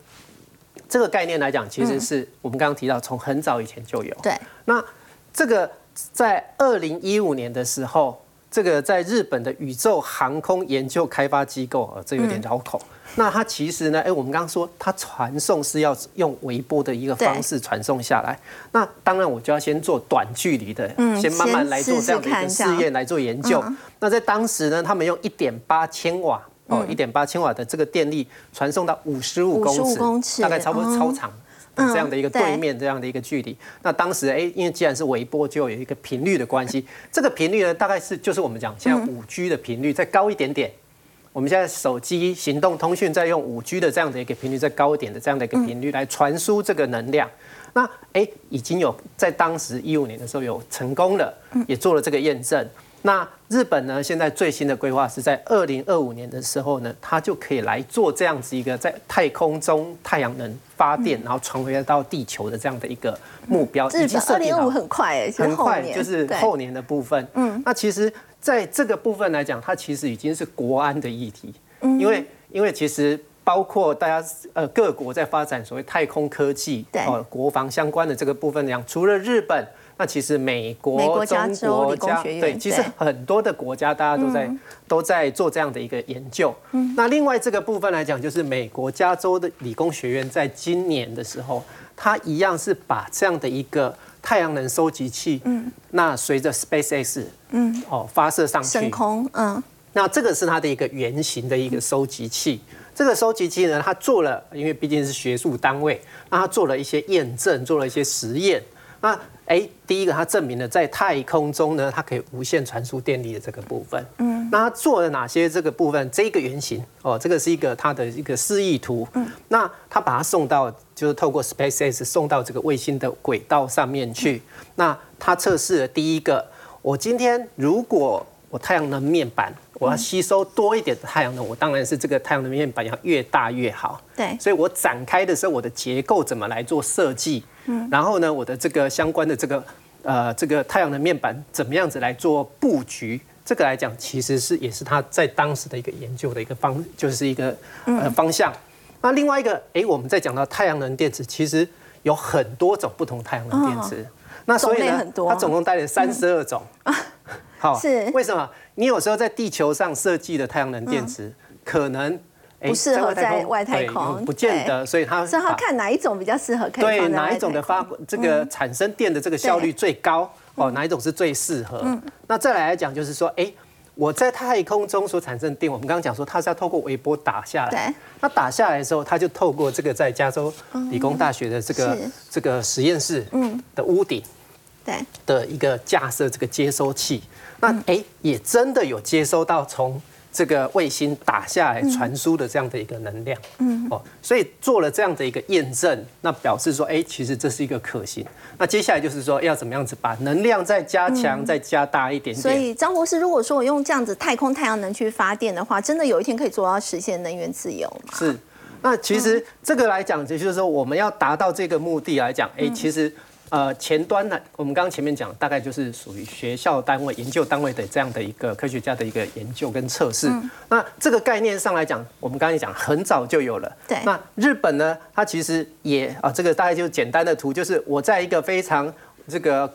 这个概念来讲，其实是我们刚刚提到，从很早以前就有。对，那这个在二零一五年的时候，这个在日本的宇宙航空研究开发机构，呃，这有点绕口。那它其实呢，哎，我们刚刚说它传送是要用微波的一个方式传送下来。那当然，我就要先做短距离的，先慢慢来做这样的一个试验来做研究。那在当时呢，他们用一点八千瓦哦，一点八千瓦的这个电力传送到五十五公尺，大概差不多超长。这样的一个对面这样的一个距离，那当时哎，因为既然是微波，就有一个频率的关系。这个频率呢，大概是就是我们讲现在五 G 的频率再高一点点。我们现在手机行动通讯在用五 G 的这样的一个频率在高一点的这样的一个频率来传输这个能量。那哎，已经有在当时一五年的时候有成功了，也做了这个验证。那日本呢？现在最新的规划是在二零二五年的时候呢，它就可以来做这样子一个在太空中太阳能发电，然后传回到地球的这样的一个目标。日本二零二五很快哎，很快就是后年的部分。嗯，那其实在这个部分来讲，它其实已经是国安的议题。嗯，因为因为其实包括大家呃各国在发展所谓太空科技，对哦国防相关的这个部分讲，除了日本。那其实美国、中国、加对，其实很多的国家大家都在都在做这样的一个研究。那另外这个部分来讲，就是美国加州的理工学院在今年的时候，它一样是把这样的一个太阳能收集器，嗯，那随着 SpaceX，嗯，哦发射上去，升空，嗯，那这个是它的一个圆形的一个收集器。这个收集器呢，它做了，因为毕竟是学术单位，那它做了一些验证，做了一些实验，那。哎，第一个，它证明了在太空中呢，它可以无线传输电力的这个部分。嗯，那它做了哪些这个部分？这个原型哦，这个是一个它的一个示意图。嗯，那它把它送到，就是透过 SpaceX 送到这个卫星的轨道上面去。那它测试了第一个，我今天如果我太阳能面板，我要吸收多一点的太阳能，我当然是这个太阳能面板要越大越好。对，所以我展开的时候，我的结构怎么来做设计？嗯然后呢，我的这个相关的这个呃这个太阳能面板怎么样子来做布局？这个来讲，其实是也是他在当时的一个研究的一个方，就是一个呃方向。那另外一个，哎，我们在讲到太阳能电池，其实有很多种不同太阳能电池。那所以呢，它总共带了三十二种。好，是为什么？你有时候在地球上设计的太阳能电池，可能。不适合在外太空，不见得，所以它是要看哪一种比较适合，对哪一种的发这个产生电的这个效率最高哦，哪一种是最适合？那再来来讲，就是说，哎，我在太空中所产生的电，我们刚刚讲说它是要透过微波打下来，那打下来的时候，它就透过这个在加州理工大学的这个这个实验室的屋顶，对。的一个架设这个接收器，那哎也真的有接收到从。这个卫星打下来传输的这样的一个能量，嗯，哦，所以做了这样的一个验证，那表示说，哎，其实这是一个可行。那接下来就是说，要怎么样子把能量再加强、再加大一点点。所以张博士，如果说我用这样子太空太阳能去发电的话，真的有一天可以做到实现能源自由吗？是。那其实这个来讲，也就是说我们要达到这个目的来讲，哎，其实。呃，前端呢，我们刚刚前面讲，大概就是属于学校单位、研究单位的这样的一个科学家的一个研究跟测试。那这个概念上来讲，我们刚才讲很早就有了。对。那日本呢，它其实也啊，这个大概就简单的图，就是我在一个非常这个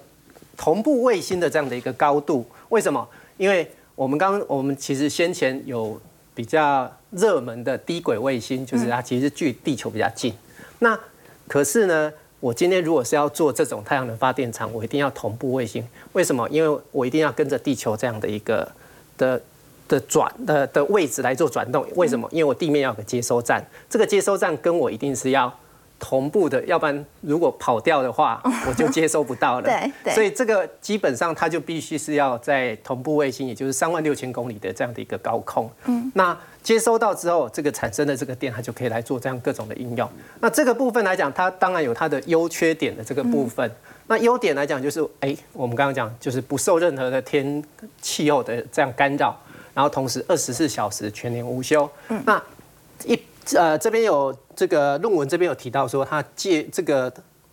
同步卫星的这样的一个高度。为什么？因为我们刚我们其实先前有比较热门的低轨卫星，就是它其实距地球比较近。那可是呢？我今天如果是要做这种太阳能发电厂，我一定要同步卫星。为什么？因为我一定要跟着地球这样的一个的的转的的位置来做转动。为什么？因为我地面要有个接收站，这个接收站跟我一定是要。同步的，要不然如果跑掉的话，我就接收不到了。对对。所以这个基本上它就必须是要在同步卫星，也就是三万六千公里的这样的一个高空。嗯。那接收到之后，这个产生的这个电，它就可以来做这样各种的应用。那这个部分来讲，它当然有它的优缺点的这个部分。那优点来讲，就是哎，我们刚刚讲，就是不受任何的天气候的这样干扰，然后同时二十四小时全年无休。嗯。那一。呃，这边有这个论文这边有提到说，它借这个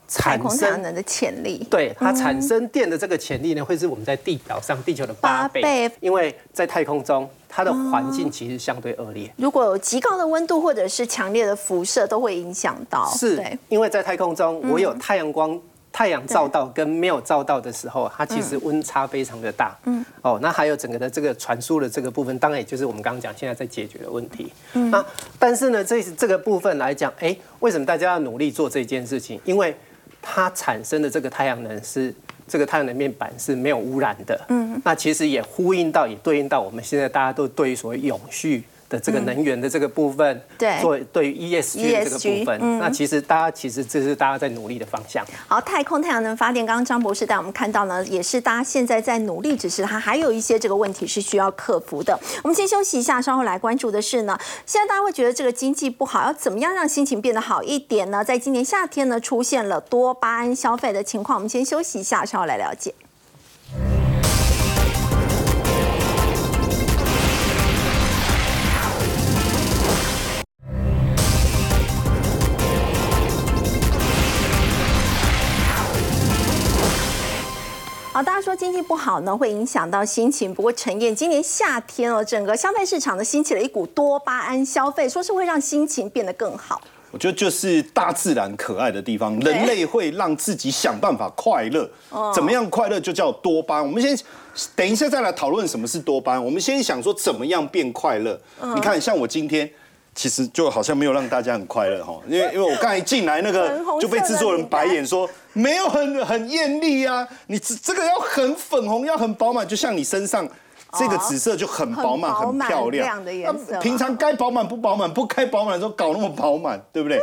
产生能的潜力。对它产生电的这个潜力呢，会是我们在地表上地球的八倍，倍因为在太空中它的环境其实相对恶劣。如果有极高的温度或者是强烈的辐射，都会影响到。是，因为在太空中，我有太阳光、太阳照到跟没有照到的时候，它其实温差非常的大。嗯，哦，那还有整个的这个传输的这个部分，当然也就是我们刚刚讲现在在解决的问题。嗯，那但是呢，这这个部分来讲，哎，为什么大家要努力做这件事情？因为它产生的这个太阳能是。这个太阳能面板是没有污染的，嗯，那其实也呼应到，也对应到我们现在大家都对于所谓永续的这个能源的这个部分，对做对于 ESG 的这个部分，嗯那其实大家其实这是大家在努力的方向。好，太空太阳能发电，刚刚张博士带我们看到呢，也是大家现在在努力，只是它还有一些这个问题是需要克服的。我们先休息一下，稍后来关注的是呢，现在大家会觉得这个经济不好，要怎么样让心情变得好一点呢？在今年夏天呢，出现了多巴胺消费的情况，我们先休息一下，稍后来了解。大家说经济不好呢，会影响到心情。不过陈燕，今年夏天哦，整个消费市场呢兴起了一股多巴胺消费，说是会让心情变得更好。我觉得就是大自然可爱的地方，人类会让自己想办法快乐。怎么样快乐就叫多巴胺。我们先等一下再来讨论什么是多巴胺。我们先想说怎么样变快乐。你看，像我今天。其实就好像没有让大家很快乐哈，因为因为我刚才进来那个 就被制作人白眼说没有很很艳丽啊，你这这个要很粉红，要很饱满，就像你身上这个紫色就很饱满、很漂亮亮的颜色平常该饱满不饱满，不该饱满的时候搞那么饱满，对不对？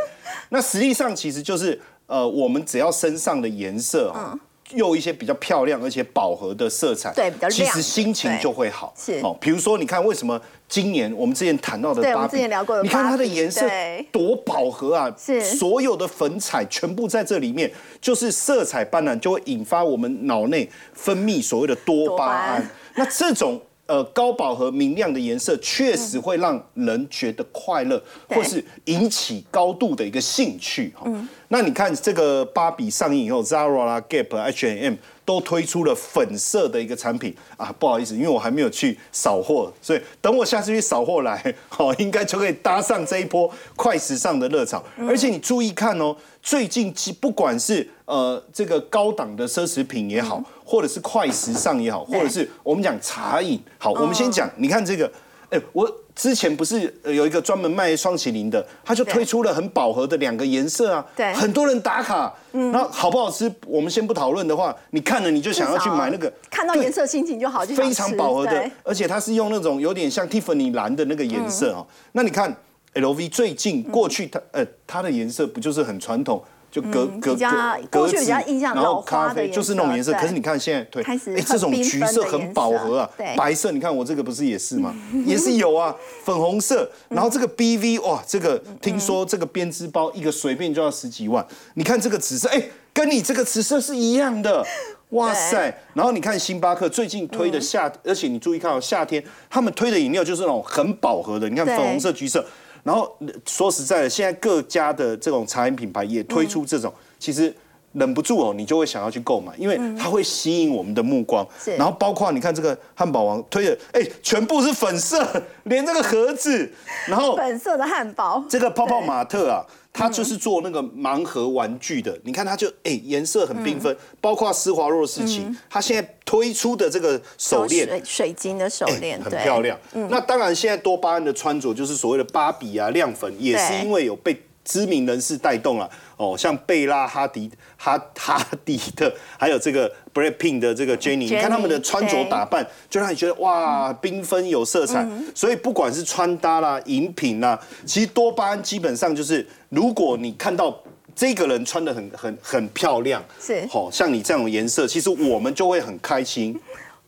那实际上其实就是呃，我们只要身上的颜色啊。用一些比较漂亮而且饱和的色彩，对比较亮其实心情就会好。是哦，比如说你看为什么今年我们之前谈到的芭比，之前聊过的你看它的颜色多饱和啊，是所有的粉彩全部在这里面，就是色彩斑斓，就会引发我们脑内分泌所谓的多巴胺胺。那这种呃高饱和明亮的颜色，确实会让人觉得快乐，对或是引起高度的一个兴趣哈。那你看这个芭比上映以后，Zara 啦、Gap、H&M 都推出了粉色的一个产品啊。不好意思，因为我还没有去扫货，所以等我下次去扫货来，好，应该就可以搭上这一波快时尚的热潮。而且你注意看哦，最近其不管是呃这个高档的奢侈品也好，或者是快时尚也好，或者是我们讲茶饮，好，我们先讲，你看这个。哎，我之前不是呃有一个专门卖双麒麟的，他就推出了很饱和的两个颜色啊，对很多人打卡。嗯那好不好吃，我们先不讨论的话，你看了你就想要去买那个，看到对颜色心情就好，就非常吃饱和的，而且它是用那种有点像 Tiffany 蓝的那个颜色哦。那你看 LV 最近过去它呃它的颜色不就是很传统？就格格比较格过去比较子印象然后老花的颜咖啡就是那种颜色。可是你看现在对，哎，这种橘色很饱和啊对，白色你看我这个不是也是吗？也是有啊，粉红色。然后这个 BV 哇，这个听说这个编织包一个随便就要十几万。你看这个紫色，哎，跟你这个紫色是一样的。哇塞！然后你看星巴克最近推的夏，而且你注意看哦，夏天他们推的饮料就是那种很饱和的，你看粉红色、橘色。然后呃说实在的，现在各家的这种茶饮品牌也推出这种，其实忍不住哦，你就会想要去购买，因为它会吸引我们的目光。是。然后包括你看这个汉堡王推的，哎，全部是粉色，连这个盒子，然后 粉色的汉堡，这个泡泡玛特啊，它就是做那个盲盒玩具的。你看他就哎颜色很缤纷，包括施华洛世奇，他现在推出的这个手链。水水晶的手链，哎很漂亮。那当然，现在多巴胺的穿着就是所谓的芭比啊、亮粉，也是因为有被知名人士带动了。哦，像贝拉哈迪、哈哈迪的，还有这个 Brad Pink 的这个 Jenny，你看他们的穿着打扮，就让你觉得哇，缤纷有色彩。所以不管是穿搭啦、饮品啦，其实多巴胺基本上就是，如果你看到。这个人穿的很很很漂亮，是好、像你这种颜色，其实我们就会很开心，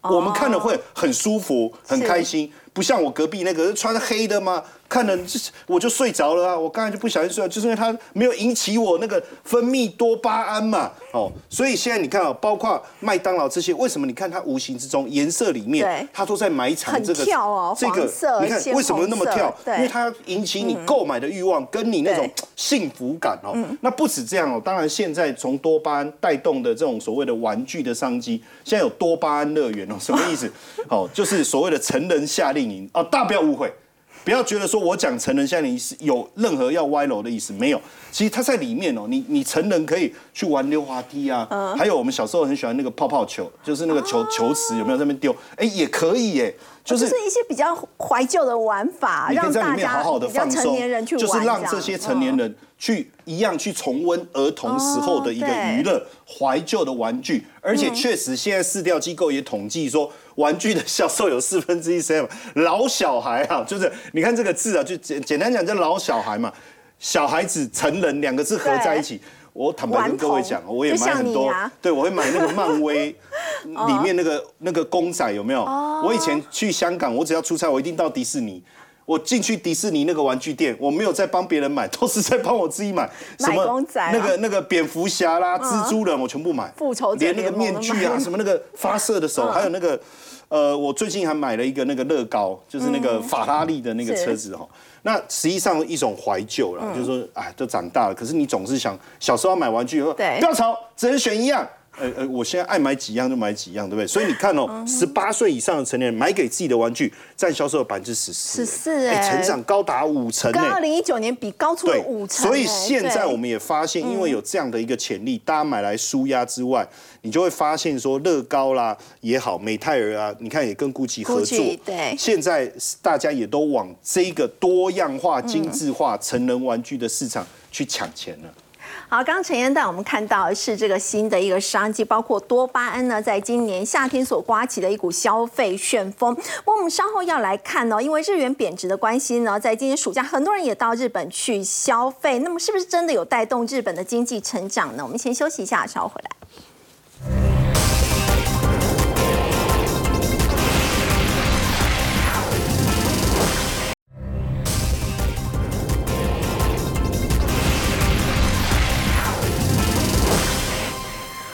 我们看了会很舒服、很开心。不像我隔壁那个穿黑的嘛，看了我就睡着了啊！我刚才就不小心睡了，就是因为它没有引起我那个分泌多巴胺嘛。哦，所以现在你看啊，包括麦当劳这些，为什么你看它无形之中颜色里面，它都在埋藏这个这个，你看为什么那么跳？因为它引起你购买的欲望，跟你那种幸福感哦。那不止这样哦，当然现在从多巴胺带动的这种所谓的玩具的商机，现在有多巴胺乐园哦，什么意思？哦，就是所谓的成人夏令营哦，大家不要误会。不要觉得说我讲成人夏令营是有任何要歪楼的意思，没有。其实它在里面哦，你你成人可以去玩溜滑梯啊，还有我们小时候很喜欢那个泡泡球，就是那个球球池有没有在那边丢？哎，也可以耶，就是一些比较怀旧的玩法，你可以在里面好好的放松，就是让这些成年人去一样去重温儿童时候的一个娱乐怀旧的玩具，而且确实现在市调机构也统计说。玩具的销售有四分之一是老小孩啊，就是你看这个字啊，就简简单讲叫老小孩嘛，小孩子、成人两个字合在一起。我坦白跟各位讲，我也买很多，对我会买那个漫威 里面那个那个公仔有没有？我以前去香港，我只要出差，我一定到迪士尼。我进去迪士尼那个玩具店，我没有在帮别人买，都是在帮我自己买。什么那个那个蝙蝠侠啦、蜘蛛人，我全部买。复仇连那个面具啊，什么那个发射的手，还有那个呃，我最近还买了一个那个乐高，就是那个法拉利的那个车子哈。那实际上一种怀旧了，就是说，哎，都长大了，可是你总是想小时候买玩具，对，不要吵，只能选一样。呃呃，我现在爱买几样就买几样，对不对？所以你看哦，十八岁以上的成年人买给自己的玩具占销售的百分之十四，十四哎，成长高达五成。跟二零一九年比高出了五成。所以现在我们也发现，因为有这样的一个潜力，大家买来舒压之外，你就会发现说，乐高啦也好，美泰尔啊，你看也跟 GUCCI 合作，对，现在大家也都往这个多样化、精致化成人玩具的市场去抢钱了。好，刚刚陈燕带我们看到是这个新的一个商机，包括多巴胺呢，在今年夏天所刮起的一股消费旋风。我们稍后要来看呢，因为日元贬值的关系呢，在今年暑假很多人也到日本去消费，那么是不是真的有带动日本的经济成长呢？我们先休息一下，稍后回来。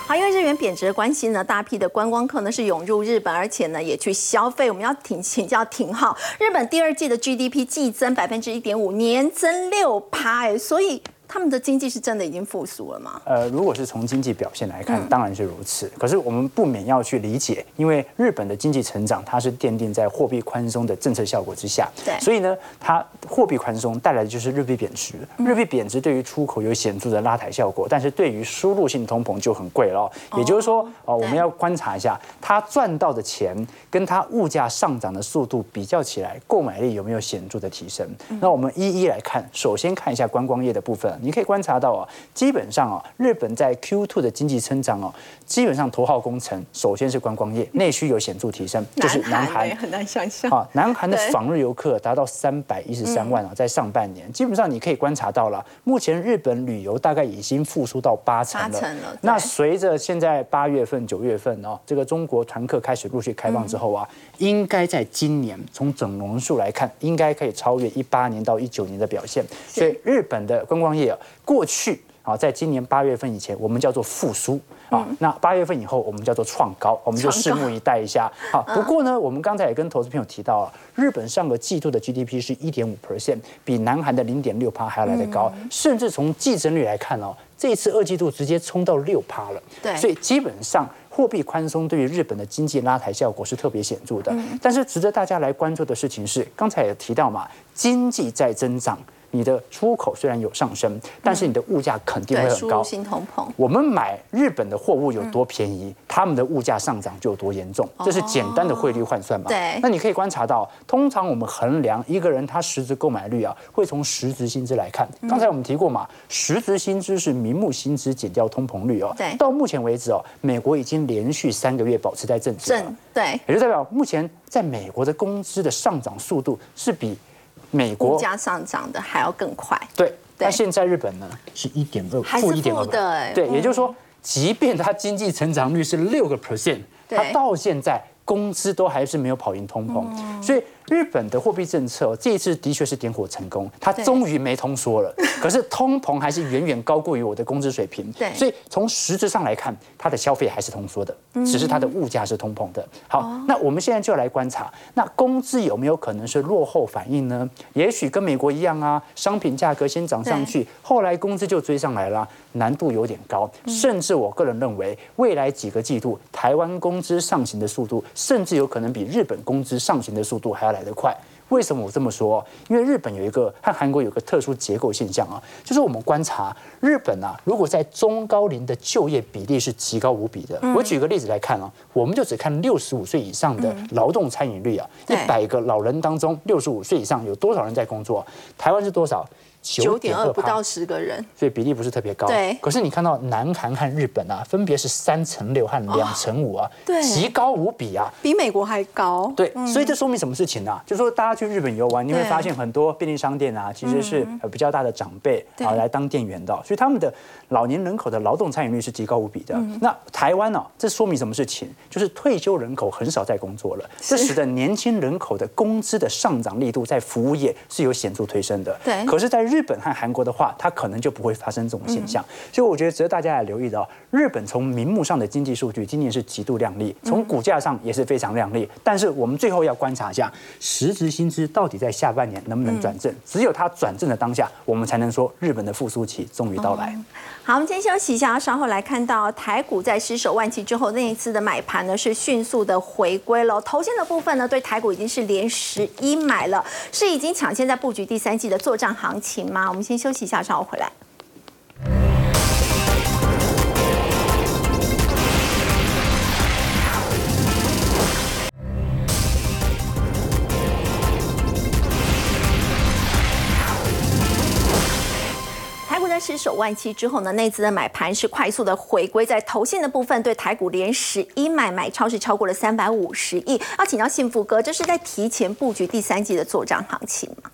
好，因为日元贬值的关系呢，大批的观光客呢是涌入日本，而且呢也去消费。我们要请请教廷浩，日本第二季的 GDP 季增百分之一点五，年增六趴，哎，所以。他们的经济是真的已经复苏了吗？呃，如果是从经济表现来看，当然是如此。可是我们不免要去理解，因为日本的经济成长，它是奠定在货币宽松的政策效果之下。对。所以呢，它货币宽松带来的就是日币贬值。日币贬值对于出口有显著的拉抬效果，但是对于输入性通膨就很贵了。也就是说，哦，我们要观察一下，它赚到的钱跟它物价上涨的速度比较起来，购买力有没有显著的提升？那我们一一来看，首先看一下观光业的部分。你可以观察到啊，基本上啊，日本在 Q2 的经济增长哦，基本上头号工程首先是观光业，内需有显著提升，就是南韩。很难想象。啊，南韩的访日游客达到三百一十三万啊，在上半年，基本上你可以观察到了，目前日本旅游大概已经复苏到八成了。那随着现在八月份、九月份哦，这个中国团客开始陆续开放之后啊，应该在今年从整容数来看，应该可以超越一八年到一九年的表现。所以日本的观光业。过去啊，在今年八月份以前，我们叫做复苏啊。那八月份以后，我们叫做创高，我们就拭目以待一下。好，不过呢，我们刚才也跟投资朋友提到了，日本上个季度的 GDP 是一点五 percent，比南韩的零点六趴还要来得高，甚至从季增率来看哦，这一次二季度直接冲到六趴了。对，所以基本上货币宽松对于日本的经济拉抬效果是特别显著的。但是值得大家来关注的事情是，刚才也提到嘛，经济在增长。你的出口虽然有上升，但是你的物价肯定会很高。新通膨。我们买日本的货物有多便宜，他们的物价上涨就有多严重。这是简单的汇率换算嘛？对。那你可以观察到，通常我们衡量一个人他实质购买率啊，会从实质薪资来看。刚才我们提过嘛，实质薪资是名目薪资减掉通膨率哦。对。到目前为止哦，美国已经连续三个月保持在正值。正对。也就代表目前在美国的工资的上涨速度是比。美国物价上涨的还要更快，对。那现在日本呢？是一点二，负一点二对，也就是说，即便它经济成长率是六个 percent，它到现在工资都还是没有跑赢通膨，所以日本的货币政策这一次的确是点火成功，它终于没通缩了。可是通膨还是远远高过于我的工资水平，对所以从实质上来看，它的消费还是通缩的，只是它的物价是通膨的。好，那我们现在就来观察，那工资有没有可能是落后反应呢？也许跟美国一样啊，商品价格先涨上去，后来工资就追上来了，难度有点高。甚至我个人认为，未来几个季度台湾工资上行的速度，甚至有可能比日本工资上行的速度还要来得快。为什么我这么说？因为日本有一个和韩国有个特殊结构现象啊，就是我们观察日本啊，如果在中高龄的就业比例是极高无比的。我举个例子来看啊，我们就只看六十五岁以上的劳动参与率啊，一对百个老人当中，六十五岁以上有多少人在工作？台湾是多少？九点二不到趴十个人，所以比例不是特别高。对可是你看到南韩和日本啊，分别是三乘六和两乘五啊，对极高无比啊。比美国还高。对，所以这说明什么事情呢、就是说，大家去日本游玩，你会发现很多便利商店啊，其实是呃比较大的长辈对啊来当店员的，所以他们的老年人口的劳动参与率是极高无比的。那台湾呢、这说明什么事情？就是退休人口很少在工作了，这使得年轻人口的工资的上涨力度在服务业是有显著推升的。对可是，在日本和韩国的话，它可能就不会发生这种现象。所以，我觉得值得大家来留意到，日本从名目上的经济数据今年是极度亮丽，从股价上也是非常亮丽。但是，我们最后要观察一下，实质薪资到底在下半年能不能转正？只有它转正的当下，我们才能说日本的复苏期终于到来。好，我们先休息一下，稍后来看到台股在失守万期之后，那一次的买盘呢是迅速的回归了。头先的部分呢，对台股已经是连十一买了，是已经抢先在布局第三季的作战行情行吗？我们先休息一下，稍后回来。台股在失守万期之后呢，内资的买盘是快速的回归，在投信的部分对台股连十一买，买超是超过了三百五十亿。要请教幸福哥，这是在提前布局第三季的作战行情吗？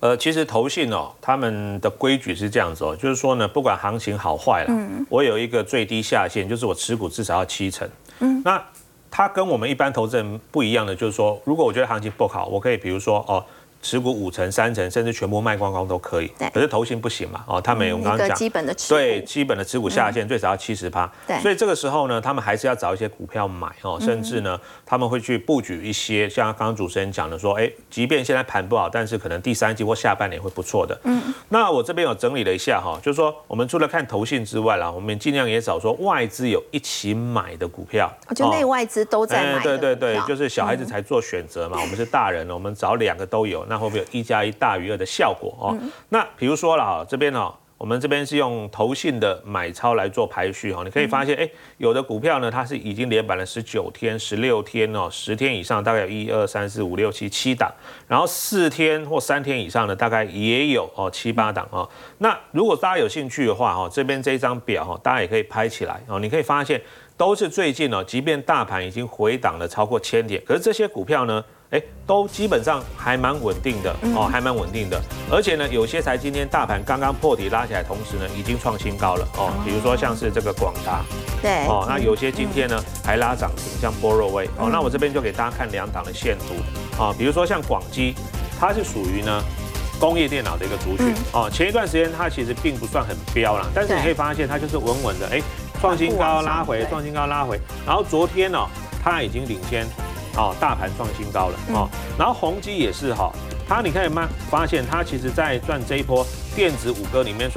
呃，其实投信哦，他们的规矩是这样子哦，就是说呢，不管行情好坏了，我有一个最低下限，就是我持股至少要七成。嗯，那它跟我们一般投资人不一样的，就是说，如果我觉得行情不好，我可以比如说哦。持股五成、三成，甚至全部卖光光都可以。对。可是投信不行嘛？哦，他们我们刚刚讲，基本的持股。对基本的持股下限最少要七十趴。对。所以这个时候呢，他们还是要找一些股票买哦，甚至呢，他们会去布局一些，像刚刚主持人讲的说，哎，即便现在盘不好，但是可能第三季或下半年会不错的。嗯，那我这边有整理了一下哈，就是说我们除了看投信之外啦，我们尽量也找说外资有一起买的股票，我觉得内外资都在买的哎对对对，就是小孩子才做选择嘛，我们是大人了，我们找两个都有，那会不会有一加一大于二的效果哦？那比如说了啊，这边哦。我们这边是用投信的买超来做排序哈，你可以发现，哎，有的股票呢，它是已经连板了十九天、十六天哦，十天以上大概有一二三四五六七七档，然后四天或三天以上的大概也有哦七八档哦。那如果大家有兴趣的话哦，这边这一张表哈，大家也可以拍起来哦，你可以发现都是最近哦，即便大盘已经回档了超过千点，可是这些股票呢，哎，都基本上还蛮稳定的哦，还蛮稳定的。而且呢，有些才今天大盘刚刚破底拉起来，同时呢，已经创新高了哦。比如说像是这个广达。对。哦，那有些今天呢还拉涨停，像波若威哦。那我这边就给大家看两档的线图。啊，比如说像广基，它是属于呢。工业电脑的一个族群。哦，前一段时间它其实并不算很飙啦，但是你可以发现它就是稳稳的，哎，创新高拉回，对。创新高拉回，然后昨天呢，它已经领先哦，大盘创新高了哦，然后宏基也是哈、它你可以慢发现它其实在赚这一波电子五哥里面。